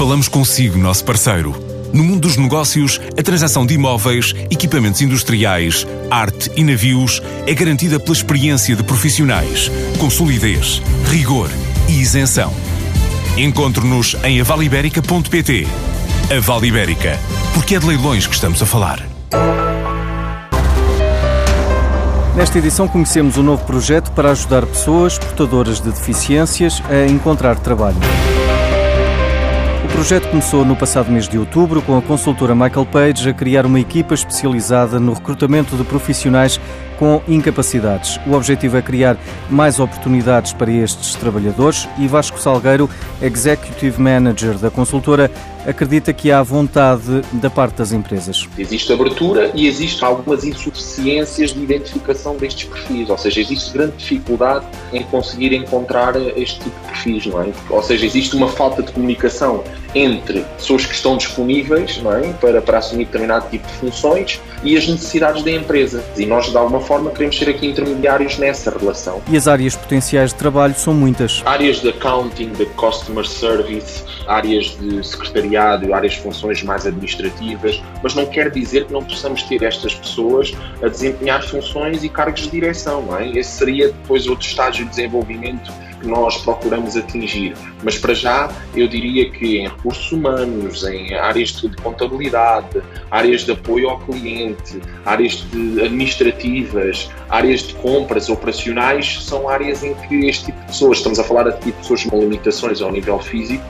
Falamos consigo, nosso parceiro. No mundo dos negócios, a transação de imóveis, equipamentos industriais, arte e navios é garantida pela experiência de profissionais, com solidez, rigor e isenção. Encontre-nos em avaliberica.pt. A Vale Ibérica, porque é de leilões que estamos a falar. Nesta edição conhecemos um novo projeto para ajudar pessoas portadoras de deficiências a encontrar trabalho. O projeto começou no passado mês de outubro com a consultora Michael Page a criar uma equipa especializada no recrutamento de profissionais com incapacidades. O objetivo é criar mais oportunidades para estes trabalhadores e Vasco Salgueiro, Executive Manager da consultora, acredita que há vontade da parte das empresas. Existe abertura e existem algumas insuficiências de identificação destes perfis, ou seja, existe grande dificuldade em conseguir encontrar este tipo de perfis, não é? Ou seja, existe uma falta de comunicação entre pessoas que estão disponíveis não é? para, para assumir determinado tipo de funções e as necessidades da empresa. E nós, de alguma forma, queremos ser aqui intermediários nessa relação. E as áreas potenciais de trabalho são muitas. Áreas de accounting, de customer service, áreas de secretariado, áreas de funções mais administrativas, mas não quer dizer que não possamos ter estas pessoas a desempenhar funções e cargos de direção. Não é? Esse seria depois outro estágio de desenvolvimento que nós procuramos atingir. Mas para já, eu diria que em recursos humanos, em áreas de contabilidade, áreas de apoio ao cliente, áreas administrativas, áreas de compras operacionais, são áreas em que este tipo de pessoas, estamos a falar de tipo de pessoas com limitações ao nível físico,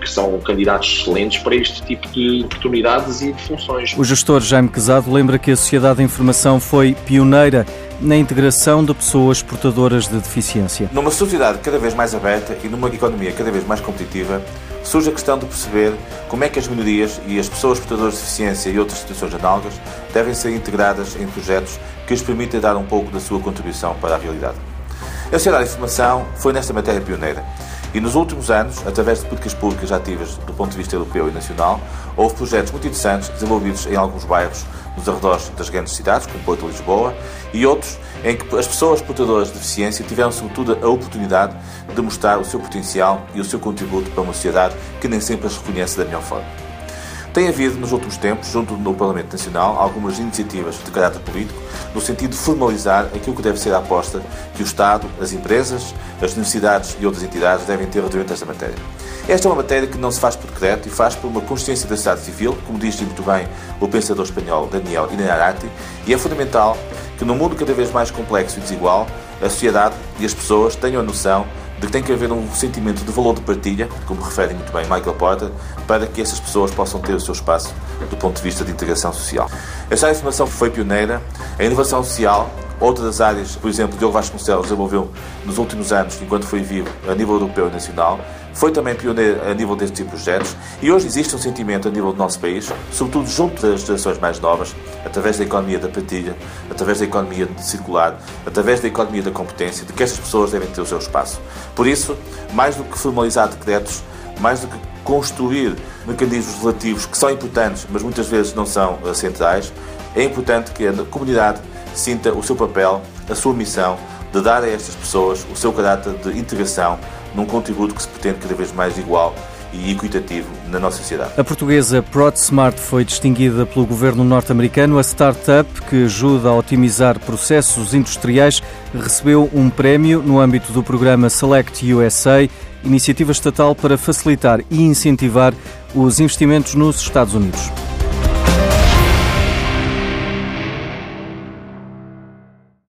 que são candidatos excelentes para este tipo de oportunidades e de funções. O gestor Jaime Quezado lembra que a Sociedade de Informação foi pioneira na integração de pessoas portadoras de deficiência. Numa sociedade cada vez mais aberta e numa economia cada vez mais competitiva, surge a questão de perceber como é que as minorias e as pessoas portadoras de deficiência e outras situações análogas devem ser integradas em projetos que lhes permitem dar um pouco da sua contribuição para a realidade. A Sociedade de Informação foi nesta matéria pioneira e nos últimos anos, através de políticas públicas ativas do ponto de vista europeu e nacional, houve projetos muito interessantes desenvolvidos em alguns bairros nos arredores das grandes cidades, como Porto e Lisboa, e outros em que as pessoas portadoras de deficiência tiveram, sobretudo, a oportunidade de mostrar o seu potencial e o seu contributo para uma sociedade que nem sempre as reconhece da melhor forma. Tem havido, nos últimos tempos, junto do Parlamento Nacional, algumas iniciativas de caráter político no sentido de formalizar aquilo que deve ser a aposta que o Estado, as empresas, as universidades e outras entidades devem ter a esta matéria. Esta é uma matéria que não se faz por decreto e faz por uma consciência da sociedade civil, como diz muito bem o pensador espanhol Daniel Inarati, e é fundamental que no mundo cada vez mais complexo e desigual, a sociedade e as pessoas tenham a noção de que tem que haver um sentimento de valor de partilha, como refere muito bem Michael Porter, para que essas pessoas possam ter o seu espaço do ponto de vista de integração social. Esta informação foi pioneira. A inovação social Outra das áreas, por exemplo, Diogo Vasconcelos desenvolveu nos últimos anos, enquanto foi vivo, a nível europeu e nacional, foi também pioneiro a nível deste tipo de projetos e hoje existe um sentimento a nível do nosso país, sobretudo junto das gerações mais novas, através da economia da partilha, através da economia circular, através da economia da competência, de que essas pessoas devem ter o seu espaço. Por isso, mais do que formalizar decretos, mais do que construir mecanismos relativos que são importantes, mas muitas vezes não são eh, centrais, é importante que a comunidade sinta o seu papel, a sua missão de dar a estas pessoas o seu caráter de integração num contributo que se pretende cada vez mais igual e equitativo na nossa sociedade. A portuguesa ProdSmart foi distinguida pelo governo norte-americano. A startup que ajuda a otimizar processos industriais recebeu um prémio no âmbito do programa Select USA, iniciativa estatal para facilitar e incentivar os investimentos nos Estados Unidos.